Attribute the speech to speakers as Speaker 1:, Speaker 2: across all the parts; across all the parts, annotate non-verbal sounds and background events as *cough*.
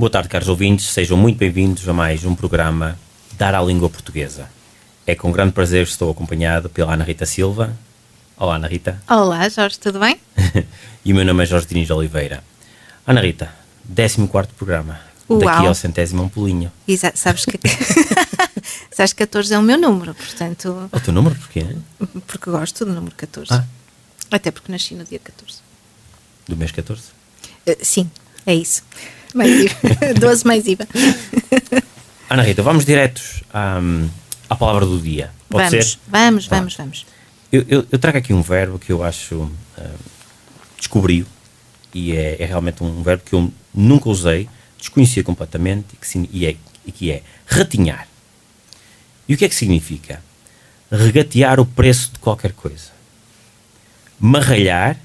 Speaker 1: Boa tarde, caros ouvintes, sejam muito bem-vindos a mais um programa Dar à Língua Portuguesa. É com grande prazer que estou acompanhado pela Ana Rita Silva. Olá, Ana Rita.
Speaker 2: Olá, Jorge, tudo bem? *laughs*
Speaker 1: e o meu nome é Jorge Diniz Oliveira. Ana Rita, 14 programa.
Speaker 2: Uau.
Speaker 1: Daqui ao centésimo é um pulinho.
Speaker 2: Exato, sabes que. *laughs* sabes que 14 é o meu número, portanto.
Speaker 1: O teu número porquê?
Speaker 2: Porque gosto do número 14.
Speaker 1: Ah.
Speaker 2: Até porque nasci no dia 14.
Speaker 1: Do mês 14?
Speaker 2: Uh, sim, é isso. Mais IVA. 12 *laughs* mais IVA.
Speaker 1: Ana Rita, vamos diretos à, à palavra do dia. Pode
Speaker 2: vamos,
Speaker 1: ser?
Speaker 2: vamos, vamos, vamos.
Speaker 1: Eu, eu- eu trago aqui um verbo que eu acho ah, descobri e é, é realmente um verbo que eu nunca usei, desconhecia completamente e que, e é, e que é ratinhar. E o que é que significa? Regatear o preço de qualquer coisa. Marralhar,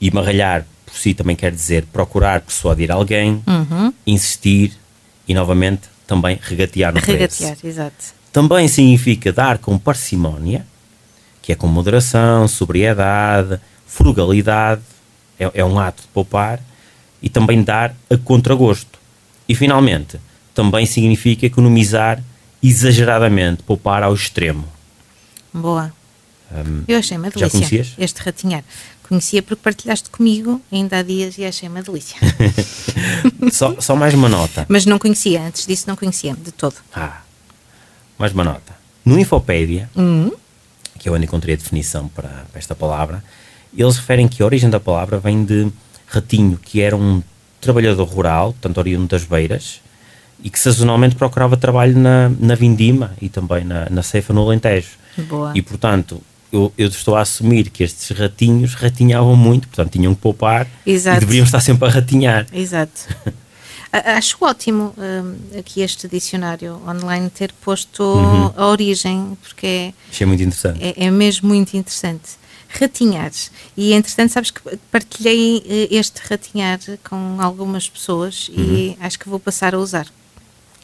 Speaker 1: e marralhar por si também quer dizer procurar persuadir alguém,
Speaker 2: Uhum.
Speaker 1: insistir e novamente também regatear no preço.
Speaker 2: Regatear, exato.
Speaker 1: Também significa dar com parcimónia, que é com moderação, sobriedade, frugalidade, é, é um ato de poupar, e também dar a contragosto. E finalmente, também significa economizar exageradamente, poupar ao extremo.
Speaker 2: Boa. eu achei uma delícia. Este ratinhar. Conhecia porque partilhaste comigo ainda há dias e achei uma delícia. *laughs*
Speaker 1: Só, só mais uma nota.
Speaker 2: Mas não conhecia, antes disso não conhecia de todo.
Speaker 1: Ah, mais uma nota. No Infopédia,
Speaker 2: Hum,
Speaker 1: que é onde encontrei a definição para, para esta palavra, eles referem que a origem da palavra vem de ratinho, que era um trabalhador rural, portanto oriundo das beiras, e que sazonalmente procurava trabalho na, na vindima e também na, na ceifa no Alentejo.
Speaker 2: Boa.
Speaker 1: E portanto, eu, eu estou a assumir que estes ratinhos ratinhavam muito, portanto tinham que poupar
Speaker 2: Exato.
Speaker 1: e deveriam estar sempre a ratinhar.
Speaker 2: Exato. *laughs* Acho ótimo hum, aqui este dicionário online ter posto
Speaker 1: Uhum.
Speaker 2: a origem, porque é,
Speaker 1: Achei muito interessante.
Speaker 2: é, é mesmo muito interessante. Ratinhar. E entretanto, sabes que partilhei eh, este ratinhar com algumas pessoas
Speaker 1: Uhum.
Speaker 2: e acho que vou passar a usar.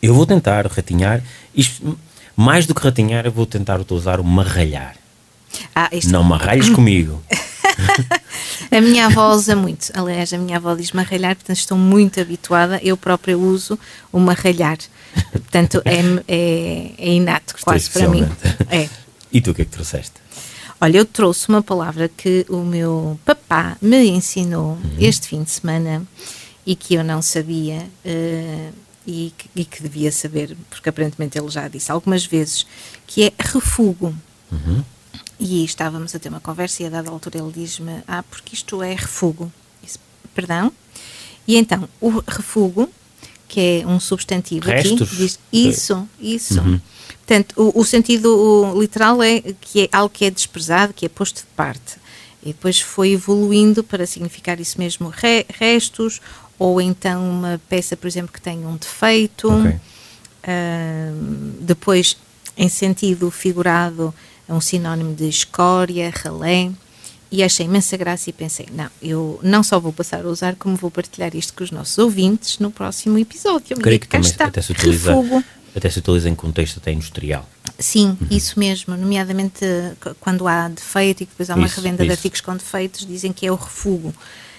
Speaker 1: Eu vou tentar ratinhar, isto, mais do que ratinhar, eu vou tentar utilizar o marralhar.
Speaker 2: Ah, isto,
Speaker 1: Não marralhes comigo. *laughs*
Speaker 2: A minha avó usa muito. Aliás, a minha avó diz marralhar, portanto estou muito habituada. Eu própria uso o marralhar. Portanto, é, é, é inato quase para mim. É.
Speaker 1: E tu o que é que trouxeste?
Speaker 2: Olha, eu trouxe uma palavra que o meu papá me ensinou este fim de semana e que eu não sabia eh, e, que, e que devia saber, porque aparentemente ele já disse algumas vezes, que é refugo. E estávamos a ter uma conversa e a dada altura ele diz-me, ah, porque isto é refugo. Disse, Perdão? E então, o refugo, que é um substantivo
Speaker 1: Restos?
Speaker 2: aqui, diz isso, isso. Portanto, o, o sentido o literal é que é algo que é desprezado, que é posto de parte. E depois foi evoluindo para significar isso mesmo, re- restos, ou então uma peça, por exemplo, que tem um defeito.
Speaker 1: Ok.
Speaker 2: Ahm, depois, em sentido figurado, é um sinónimo de escória, ralé. E achei imensa graça e pensei, não, eu não só vou passar a usar, como vou partilhar isto com os nossos ouvintes no próximo episódio.
Speaker 1: Creio que
Speaker 2: cá
Speaker 1: também
Speaker 2: está,
Speaker 1: até se, utiliza,
Speaker 2: refugo.
Speaker 1: até se utiliza em contexto até industrial.
Speaker 2: Sim, isso mesmo, nomeadamente eh, quando há defeito e que depois há uma
Speaker 1: Isso,
Speaker 2: revenda de
Speaker 1: isso.
Speaker 2: artigos com defeitos, dizem que é o refugo.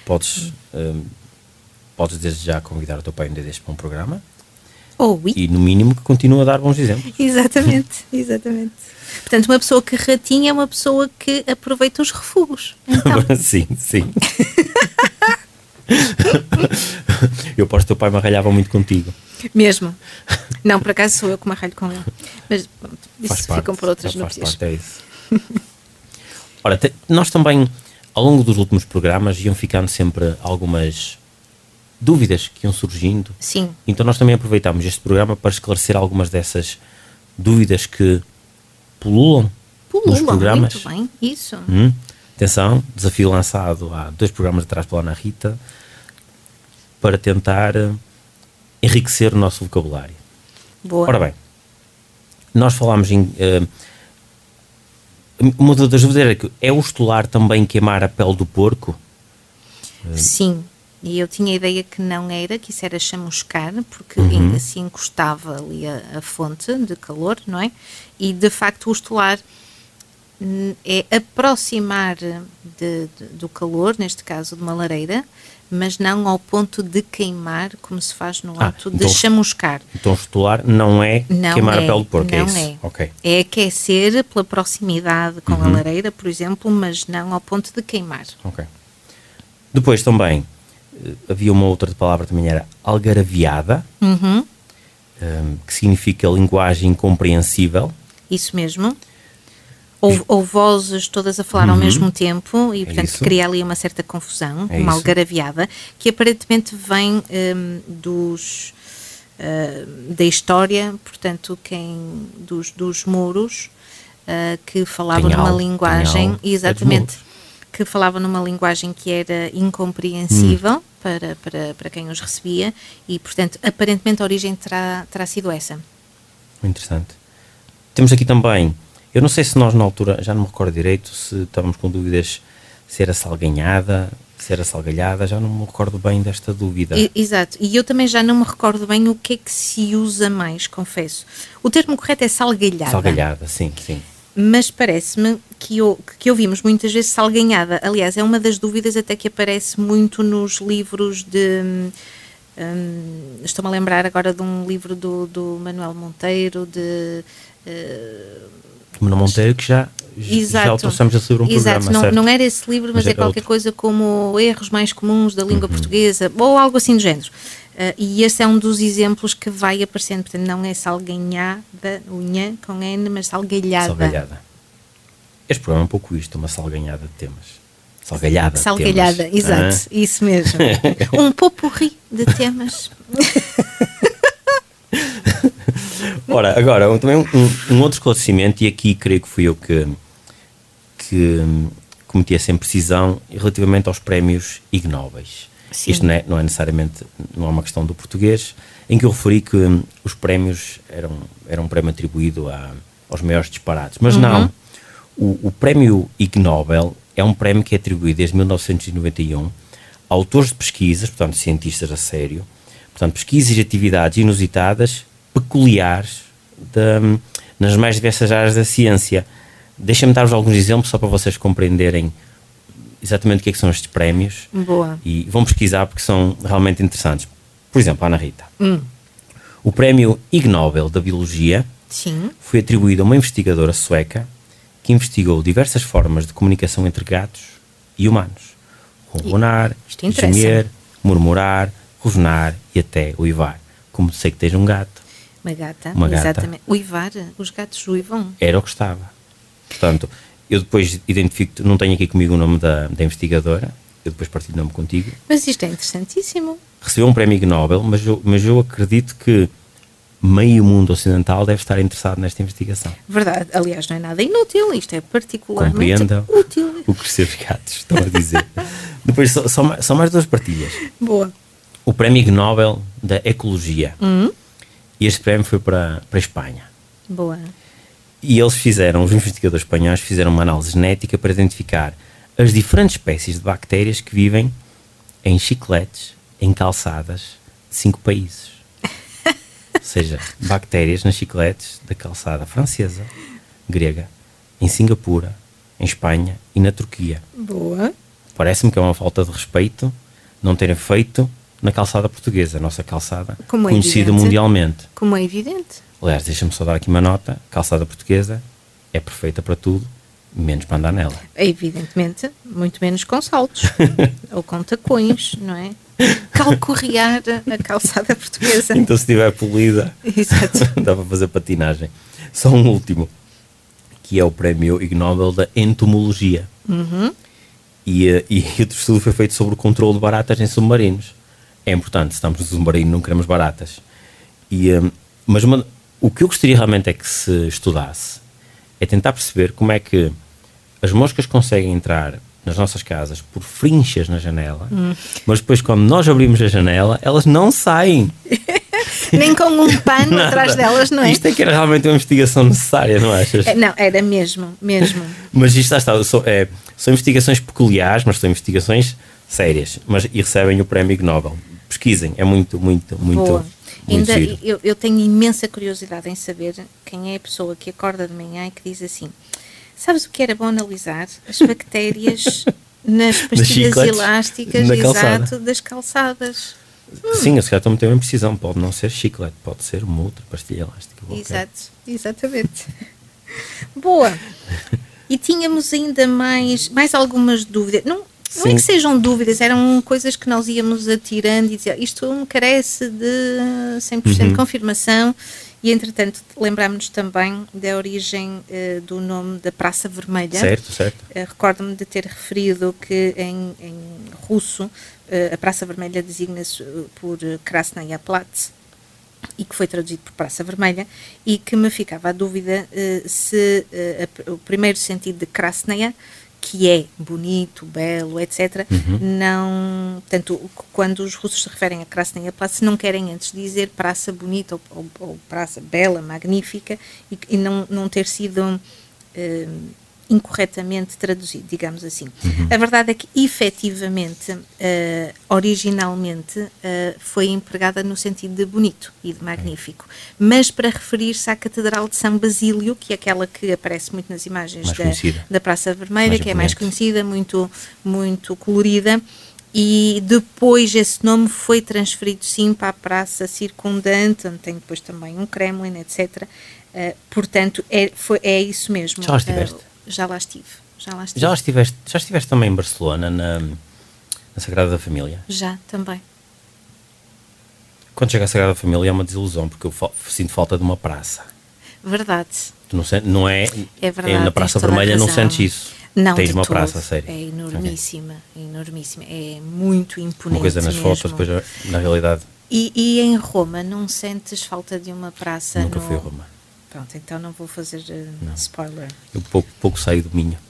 Speaker 1: Podes, hum, podes desde já convidar o teu pai um dia deste para um programa
Speaker 2: Ou
Speaker 1: e, no mínimo, que continue a dar bons exemplos.
Speaker 2: Exatamente, *laughs* exatamente. Portanto, uma pessoa que ratinha é uma pessoa que aproveita os refugos. Então,
Speaker 1: sim, sim. *laughs* eu aposto que o teu pai me arralhava muito contigo.
Speaker 2: mesmo. Não, por acaso sou eu que me arralho com ele. Mas pronto, isso
Speaker 1: Faz parte.
Speaker 2: ficam por outras
Speaker 1: faz
Speaker 2: núpcias.
Speaker 1: parte, é isso. Ora, te- nós também, ao longo dos últimos programas, iam ficando sempre algumas dúvidas que iam surgindo.
Speaker 2: Sim,
Speaker 1: Então nós também aproveitámos este programa para esclarecer algumas dessas dúvidas que pululam, nos
Speaker 2: pululam
Speaker 1: programas.
Speaker 2: muito bem. Isso.
Speaker 1: Hum? Atenção, desafio lançado há dois programas atrás pela Ana Rita. para tentar uh, enriquecer o nosso vocabulário.
Speaker 2: Boa.
Speaker 1: Ora bem, nós falámos em. Uh, uma das dúvidas era que é o estolar também queimar a pele do porco?
Speaker 2: Sim, e eu tinha a ideia que não era, que isso era chamuscar, porque
Speaker 1: Uhum.
Speaker 2: assim encostava ali a, a fonte de calor, não é? E de facto o estolar hum, é aproximar de- de- do calor, neste caso de uma lareira, mas não ao ponto de queimar, como se faz no
Speaker 1: Ah,
Speaker 2: ato de
Speaker 1: então-
Speaker 2: chamuscar.
Speaker 1: Então, estolar não é
Speaker 2: Não
Speaker 1: queimar
Speaker 2: é,
Speaker 1: a pele do porco, é
Speaker 2: não
Speaker 1: isso?
Speaker 2: é.
Speaker 1: Ok.
Speaker 2: É aquecer pela proximidade com a
Speaker 1: Uhum.
Speaker 2: lareira, por exemplo, mas não ao ponto de queimar.
Speaker 1: Ok. Depois também havia uma outra palavra também era algaraviada,
Speaker 2: Uhum,
Speaker 1: eh, que significa linguagem incompreensível.
Speaker 2: isso mesmo. Ou, ou vozes todas a falar ao mesmo tempo e, portanto,
Speaker 1: Uhum. isso.
Speaker 2: cria ali uma certa confusão,
Speaker 1: É
Speaker 2: uma
Speaker 1: isso.
Speaker 2: algaraviada, que aparentemente vem hum, dos hum, da história, portanto, quem dos, dos muros uh, que falavam
Speaker 1: tem
Speaker 2: linguagem,
Speaker 1: é
Speaker 2: exatamente. Que falavam numa linguagem que era incompreensível
Speaker 1: Hum.
Speaker 2: para, para, para quem os recebia e, portanto, aparentemente a origem terá, terá sido essa.
Speaker 1: Interessante. Temos aqui também, eu não sei se nós na altura, já não me recordo direito, se estávamos com dúvidas se era salganhada, se era salgalhada, já não me recordo bem desta dúvida.
Speaker 2: Exato, e eu também já não me recordo bem o que é que se usa mais, confesso. O termo correto é salgalhada.
Speaker 1: Salgalhada, sim, sim.
Speaker 2: Mas parece-me que, que ouvimos muitas vezes salganhada. Aliás, é uma das dúvidas até que aparece muito nos livros de. hum, hum, Estou-me a lembrar agora de um livro do, do Manuel Monteiro, de.
Speaker 1: Manuel Monteiro, que já, já o trouxemos esse livro um
Speaker 2: Exato,
Speaker 1: programa,
Speaker 2: não,
Speaker 1: certo?
Speaker 2: não era esse livro, mas,
Speaker 1: Mas
Speaker 2: é
Speaker 1: era
Speaker 2: qualquer
Speaker 1: outro. Uhum.
Speaker 2: coisa como erros mais comuns da língua portuguesa, ou algo assim do género. Ah, e esse é um dos exemplos que vai aparecendo, portanto, não é salganhada, unha com N, mas salgalhada.
Speaker 1: Salgalhada. Este programa é um pouco isto, uma salganhada de temas. Salgalhada.
Speaker 2: Salgalhada,
Speaker 1: temas.
Speaker 2: exato, isso mesmo. *laughs* um popurri de temas. *laughs*
Speaker 1: Ora, agora, também um, um outro esclarecimento, e aqui creio que fui eu que, que hum, cometi essa imprecisão relativamente aos prémios Ig Nobels.
Speaker 2: Sim.
Speaker 1: Isto não é, não é necessariamente, não é uma questão do português, em que eu referi que hum, os prémios eram, eram um prémio atribuído a, aos maiores disparates, mas não. O, o prémio Ig Nobel é um prémio que é atribuído desde 1991 a autores de pesquisas, portanto, cientistas a sério, portanto, pesquisas e atividades inusitadas, peculiares, de- nas mais diversas áreas da ciência. Deixa-me dar-vos alguns exemplos só para vocês compreenderem exatamente o que, é que são estes prémios
Speaker 2: Boa.
Speaker 1: e vão pesquisar porque são realmente interessantes. Por exemplo, Ana Rita. O prémio Ig Nobel da Biologia
Speaker 2: Sim.
Speaker 1: foi atribuído a uma investigadora sueca que investigou diversas formas de comunicação entre gatos e humanos. Ronronar, gemer, murmurar, rosnar e até uivar. Como sei que tens um gato,
Speaker 2: Uma gata.
Speaker 1: Uma gata.
Speaker 2: Exatamente. Uivar, os gatos uivam.
Speaker 1: era o que estava. Portanto, eu depois identifico, não tenho aqui comigo o nome da, da investigadora, eu depois partilho o nome contigo.
Speaker 2: Mas isto é interessantíssimo.
Speaker 1: Recebeu um prémio Nobel, mas eu, mas eu acredito que meio mundo ocidental deve estar interessado nesta investigação.
Speaker 2: Verdade. Aliás, não é nada inútil. Isto é particularmente
Speaker 1: Compreenda
Speaker 2: útil.
Speaker 1: o crescer dos gatos, estão a dizer. *laughs* Depois, só, só, mais- só mais duas partilhas.
Speaker 2: Boa.
Speaker 1: O prémio Nobel da Ecologia.
Speaker 2: Hum?
Speaker 1: E este prémio foi para, para a Espanha.
Speaker 2: Boa.
Speaker 1: E eles fizeram, os investigadores espanhóis fizeram uma análise genética para identificar as diferentes espécies de bactérias que vivem em chicletes, em calçadas de cinco países. *laughs* Ou seja, bactérias nas chicletes da calçada francesa, grega, em Singapura, em Espanha e na Turquia.
Speaker 2: Boa.
Speaker 1: Parece-me que é uma falta de respeito não terem feito na calçada portuguesa, a nossa calçada
Speaker 2: Como é
Speaker 1: conhecida
Speaker 2: evidente.
Speaker 1: mundialmente.
Speaker 2: Como é evidente.
Speaker 1: Aliás, deixa-me só dar aqui uma nota: calçada portuguesa é perfeita para tudo, menos para andar nela.
Speaker 2: É Evidentemente, muito menos com saltos *laughs* ou com tacões, não é? Calcorrear a calçada portuguesa.
Speaker 1: Então, se estiver polida,
Speaker 2: Exato.
Speaker 1: dá para fazer patinagem. Só um último, que é o prémio Ig Nobel da Entomologia. E, eh, e *laughs* outro estudo foi feito sobre o controle de baratas em submarinos. É importante, se estamos no submarino, não queremos baratas. E, eh, mas uma- o que eu gostaria realmente é que se estudasse é tentar perceber como é que as moscas conseguem entrar nas nossas casas por frinchas na janela, mas depois quando nós abrimos a janela, elas não saem. *laughs*
Speaker 2: Nem com um pano *laughs* atrás delas, não é?
Speaker 1: Isto é que era realmente uma investigação necessária, não achas?
Speaker 2: É, Não, era mesmo, mesmo.
Speaker 1: Mas isto está, são, é, são investigações peculiares, mas são investigações sérias, mas e recebem o prémio Nobel. Pesquisem, é muito, muito, muito,
Speaker 2: Boa.
Speaker 1: Muito
Speaker 2: Ainda, eu, eu tenho imensa curiosidade em saber quem é a pessoa que acorda de manhã e que diz assim: Sabes o que era bom analisar? As *laughs* bactérias nas pastilhas elásticas
Speaker 1: calçada.
Speaker 2: exato, das calçadas.
Speaker 1: Sim, eu se calhar a meter uma precisão. Pode não ser chiclete, pode ser uma outra pastilha elástica. qualquer.
Speaker 2: Exato, exatamente. Boa. E tínhamos ainda mais, mais algumas dúvidas. Não, não é
Speaker 1: Sim.
Speaker 2: que sejam dúvidas, eram coisas que nós íamos atirando e dizer isto me carece de 100%
Speaker 1: Uhum.
Speaker 2: confirmação. E entretanto, lembrámos-nos também da origem eh, do nome da Praça Vermelha.
Speaker 1: Certo, certo.
Speaker 2: Eh, Recordo-me de ter referido que em, em russo eh, a Praça Vermelha designa-se por Krasnaya Platz e que foi traduzido por Praça Vermelha e que me ficava a dúvida se a- o primeiro sentido de Krasnaya que é bonito, belo, etc. Não, portanto, quando os russos se referem a Krasnaya Platz, não querem antes dizer praça bonita ou, ou- ou praça bela, magnífica e, e não, não ter sido eh, incorretamente traduzido, digamos assim. A verdade é que, efetivamente, eh, originalmente, eh, foi empregada no sentido de bonito e de magnífico, mas para referir-se à Catedral de São Basílio, que é aquela que aparece muito nas imagens da, da Praça Vermelha,
Speaker 1: Mais
Speaker 2: que é mais conhecida, muito, muito colorida. E depois esse nome foi transferido sim para a praça circundante, onde tem depois também um Kremlin, etc. Eh, portanto, é, foi, é isso mesmo.
Speaker 1: Já lá estiveste?
Speaker 2: Eh, já lá estive. Já lá estive.
Speaker 1: Já estiveste, já estiveste também em Barcelona, na, na Sagrada Família?
Speaker 2: Já, também.
Speaker 1: Quando chega à Sagrada Família é uma desilusão, porque eu fa- sinto falta de uma praça.
Speaker 2: Verdade.
Speaker 1: Tu não, não é,
Speaker 2: É verdade.
Speaker 1: na
Speaker 2: tens
Speaker 1: Praça Vermelha não sentes isso.
Speaker 2: Não,
Speaker 1: Tens uma
Speaker 2: todo.
Speaker 1: praça, sério.
Speaker 2: É enormíssima, é enormíssima. É muito imponente
Speaker 1: Uma coisa nas
Speaker 2: mesmo.
Speaker 1: fotos, depois na realidade
Speaker 2: E, e em Roma, não sentes falta de uma praça?
Speaker 1: nunca
Speaker 2: no...
Speaker 1: fui a Roma.
Speaker 2: Pronto, então não vou fazer eh, spoiler.
Speaker 1: Eu pouco, pouco saio do Minho. *laughs*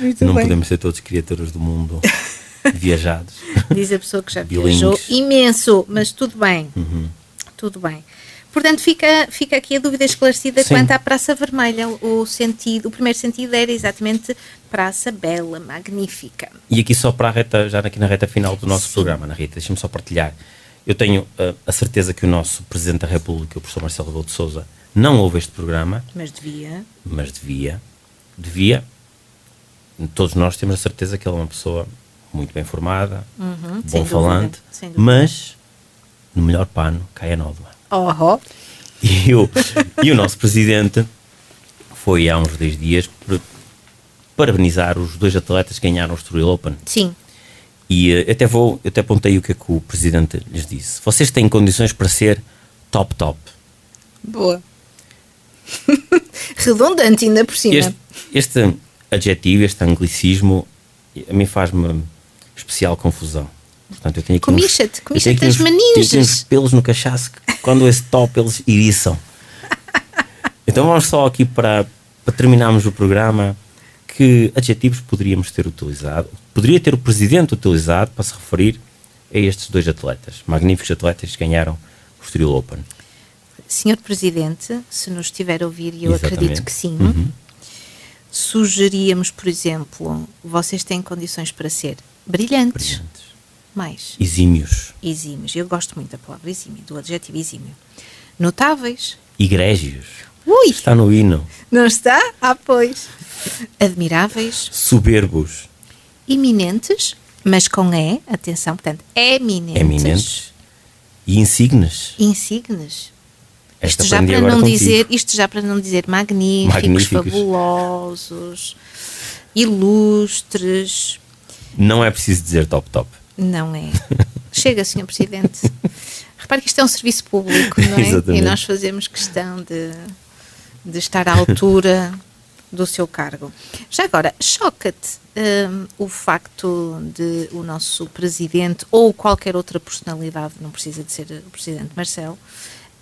Speaker 2: Muito
Speaker 1: não
Speaker 2: bem.
Speaker 1: podemos ser todos criaturas do mundo *laughs* viajados.
Speaker 2: Diz a pessoa que já
Speaker 1: Bilingues.
Speaker 2: viajou imenso, mas tudo bem.
Speaker 1: Uhum.
Speaker 2: Tudo bem. Portanto, fica, fica aqui a dúvida esclarecida
Speaker 1: Sim.
Speaker 2: quanto à Praça Vermelha. O, sentido, o primeiro sentido era exatamente Praça Bela, Magnífica.
Speaker 1: E aqui só para a reta, já aqui na reta final do nosso
Speaker 2: Sim.
Speaker 1: programa, Ana Rita, deixa-me só partilhar. Eu tenho uh, a certeza que o nosso Presidente da República, o professor Marcelo Rebelo de Souza, não ouve este programa,
Speaker 2: Mas devia.
Speaker 1: mas devia, devia. Todos nós temos a certeza que ele é uma pessoa muito bem formada,
Speaker 2: Uhum,
Speaker 1: bom falante,
Speaker 2: dúvida,
Speaker 1: mas no melhor pano cai a nódoa.
Speaker 2: Oh, *laughs*
Speaker 1: E o, e o nosso presidente foi há uns dois dias para- parabenizar os dois atletas que ganharam o Estoril Open.
Speaker 2: sim.
Speaker 1: E eh, até vou, eu até apontei o que é que o presidente lhes disse. Vocês têm condições para ser top top.
Speaker 2: Boa. *laughs* Redundante ainda por cima.
Speaker 1: Este, este adjetivo, este anglicismo, a mim faz-me especial confusão. Portanto, eu tenho aqui uns-
Speaker 2: Comicha-te,
Speaker 1: eu
Speaker 2: comicha-te
Speaker 1: tenho aqui uns- tenho uns pelos no cachaço que quando esse top eles iriçam. *laughs* Então vamos só aqui para, para terminarmos o programa. Que adjetivos poderíamos ter utilizado? Poderia ter o presidente utilizado para se referir a estes dois atletas, magníficos atletas que ganharam o Estoril Open.
Speaker 2: Senhor Presidente, se nos estiver a ouvir, e eu
Speaker 1: Exatamente.
Speaker 2: acredito que sim,
Speaker 1: Uhum.
Speaker 2: sugeríamos, por exemplo, vocês têm condições para ser brilhantes,
Speaker 1: Brilhantes.
Speaker 2: mais
Speaker 1: Exímios,
Speaker 2: exímios. Eu gosto muito da palavra exímio, do adjetivo exímio. Notáveis.
Speaker 1: egrégios.
Speaker 2: Ui,
Speaker 1: Está no hino.
Speaker 2: não está? Ah, pois. Admiráveis,
Speaker 1: Soberbos,
Speaker 2: iminentes, mas com E, atenção, portanto, eminentes.
Speaker 1: eminentes e insignes.
Speaker 2: Insignes.
Speaker 1: Esta
Speaker 2: Isto já, para não
Speaker 1: contigo.
Speaker 2: dizer, isto já para não dizer magníficos,
Speaker 1: Magníficos.
Speaker 2: fabulosos, ilustres.
Speaker 1: Não é preciso dizer top top.
Speaker 2: Não é. Chega, Sr. Presidente. *laughs* Repare que isto é um serviço público, não é?
Speaker 1: Exatamente.
Speaker 2: E nós fazemos questão de, de estar à altura *laughs* do seu cargo. Já agora, choca-te hum, o facto de o nosso Presidente ou qualquer outra personalidade, não precisa de ser o Presidente Marcelo,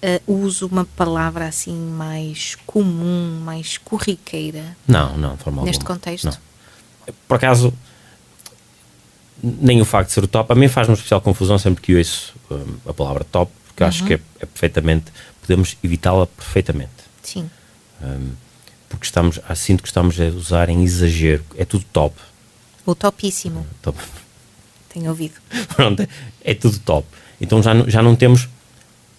Speaker 2: uh, uso uma palavra assim mais comum, mais corriqueira?
Speaker 1: Não, não, de forma
Speaker 2: Neste
Speaker 1: alguma.
Speaker 2: contexto?
Speaker 1: Não. Por acaso, nem o facto de ser o top, a mim faz uma especial confusão sempre que ouço um, a palavra top, porque acho que é, é perfeitamente, podemos evitá-la perfeitamente.
Speaker 2: Sim.
Speaker 1: Um, porque estamos, ah, sinto que estamos a usar em exagero, é tudo top.
Speaker 2: O topíssimo, *laughs*
Speaker 1: top.
Speaker 2: tenho ouvido.
Speaker 1: Pronto, é tudo top. Então já, não- já não temos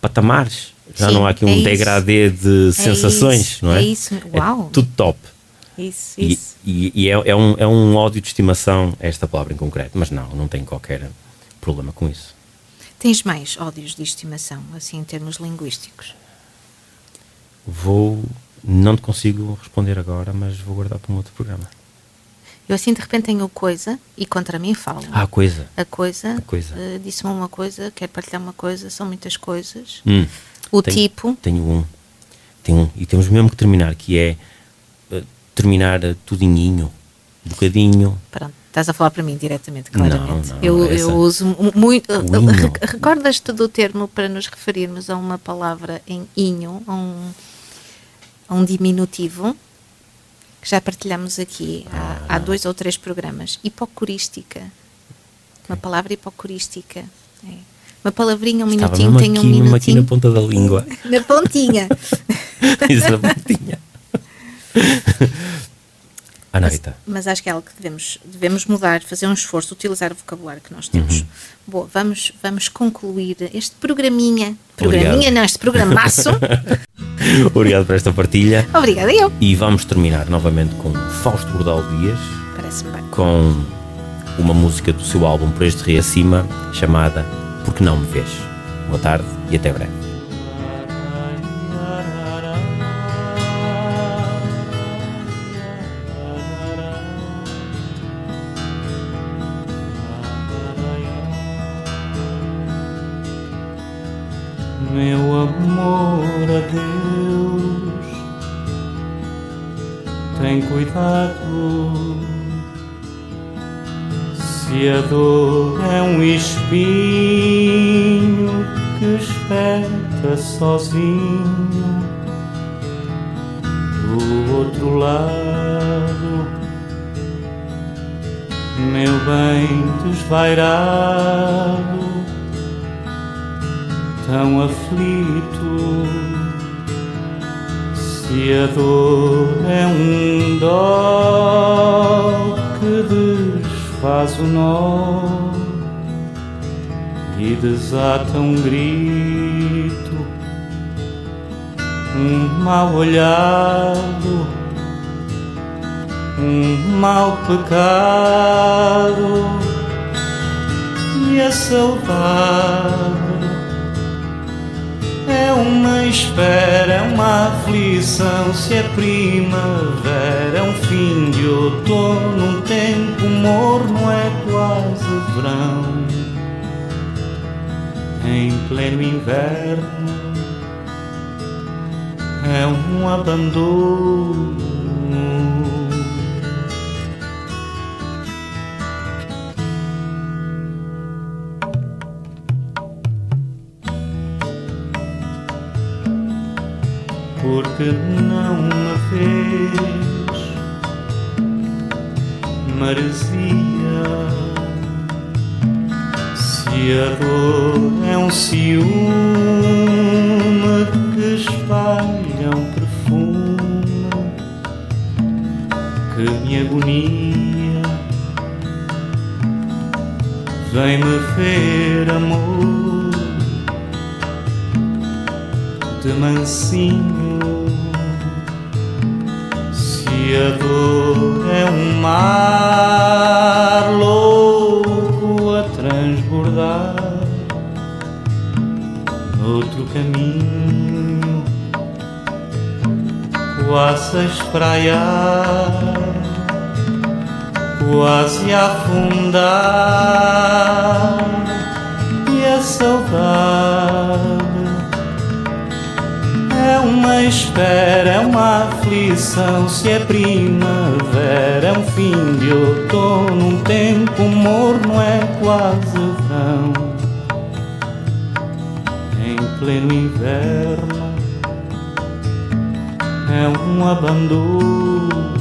Speaker 1: patamares, já
Speaker 2: Sim,
Speaker 1: não há aqui um
Speaker 2: é
Speaker 1: degradê de sensações,
Speaker 2: isso,
Speaker 1: não é?
Speaker 2: é isso. Uau.
Speaker 1: tudo top.
Speaker 2: Isso,
Speaker 1: E,
Speaker 2: isso.
Speaker 1: e- e é, é um, é um ódio de estimação esta palavra em concreto, mas não, não tenho qualquer problema com isso.
Speaker 2: Tens mais ódios de estimação, assim, em termos linguísticos?
Speaker 1: Vou. Não te consigo responder agora, mas vou guardar para um outro programa.
Speaker 2: Eu assim, de repente, tenho coisa e contra mim falo.
Speaker 1: Ah, coisa.
Speaker 2: A coisa,
Speaker 1: A coisa.
Speaker 2: eh, disse-me uma coisa, quer partilhar uma coisa, são muitas coisas.
Speaker 1: Hum,
Speaker 2: O
Speaker 1: tenho-
Speaker 2: tipo,
Speaker 1: Tenho um. Tenho um. E temos mesmo que terminar, que é eh, terminar eh, tudinho, bocadinho.
Speaker 2: pronto, estás a falar para mim diretamente, claramente.
Speaker 1: Não, não,
Speaker 2: eu,
Speaker 1: essa-
Speaker 2: eu uso mu- muito. Recordas-te do termo para nos referirmos a uma palavra em inho, a um, a um diminutivo, que já partilhamos aqui
Speaker 1: Ah,
Speaker 2: há, há dois ou três programas? Hipocorística. Uma palavra hipocorística. É. Uma palavrinha, um
Speaker 1: Estava
Speaker 2: minutinho, tem um
Speaker 1: mesmo aqui
Speaker 2: minutinho.
Speaker 1: na ponta da língua. *laughs*
Speaker 2: Na pontinha. *laughs*
Speaker 1: Isso na pontinha. *laughs* Ana Rita.
Speaker 2: Mas acho que é algo que devemos, devemos mudar, fazer um esforço, utilizar o vocabulário que nós temos.
Speaker 1: Uhum.
Speaker 2: Boa, vamos, vamos concluir este programinha.
Speaker 1: Obrigado.
Speaker 2: Programinha, não, este programaço. *laughs*
Speaker 1: Obrigado por esta partilha.
Speaker 2: Obrigada, eu.
Speaker 1: E vamos terminar novamente com Fausto Bordal Dias,
Speaker 2: Parece-me bem.
Speaker 1: com uma música do seu álbum Por Este Rio Acima, chamada Porque Não Me Vês. Boa tarde e até breve.
Speaker 3: Espinho que espeta sozinho do outro lado, meu bem desvairado tão aflito. Se a dor é um dó que desfaz o nó e desata um grito, um mal olhado, um mau pecado e a saudade é uma espera, é uma aflição. Se é primavera, é um fim de outono, um tempo morno, é quase verão. Em pleno inverno, é um abandono. porque não me vês, maresia. Se a dor é um ciúme que espalha um perfume que me agonia, vem-me ver, amor de mansinho. Se a dor é um mar louco transbordar outro caminho, quase a espraiar, quase afundar, e a saudade é uma espera, é uma aflição. Se é primavera, é um fim de outono. Um tempo morno é quase verão. Em pleno inverno, é um abandono.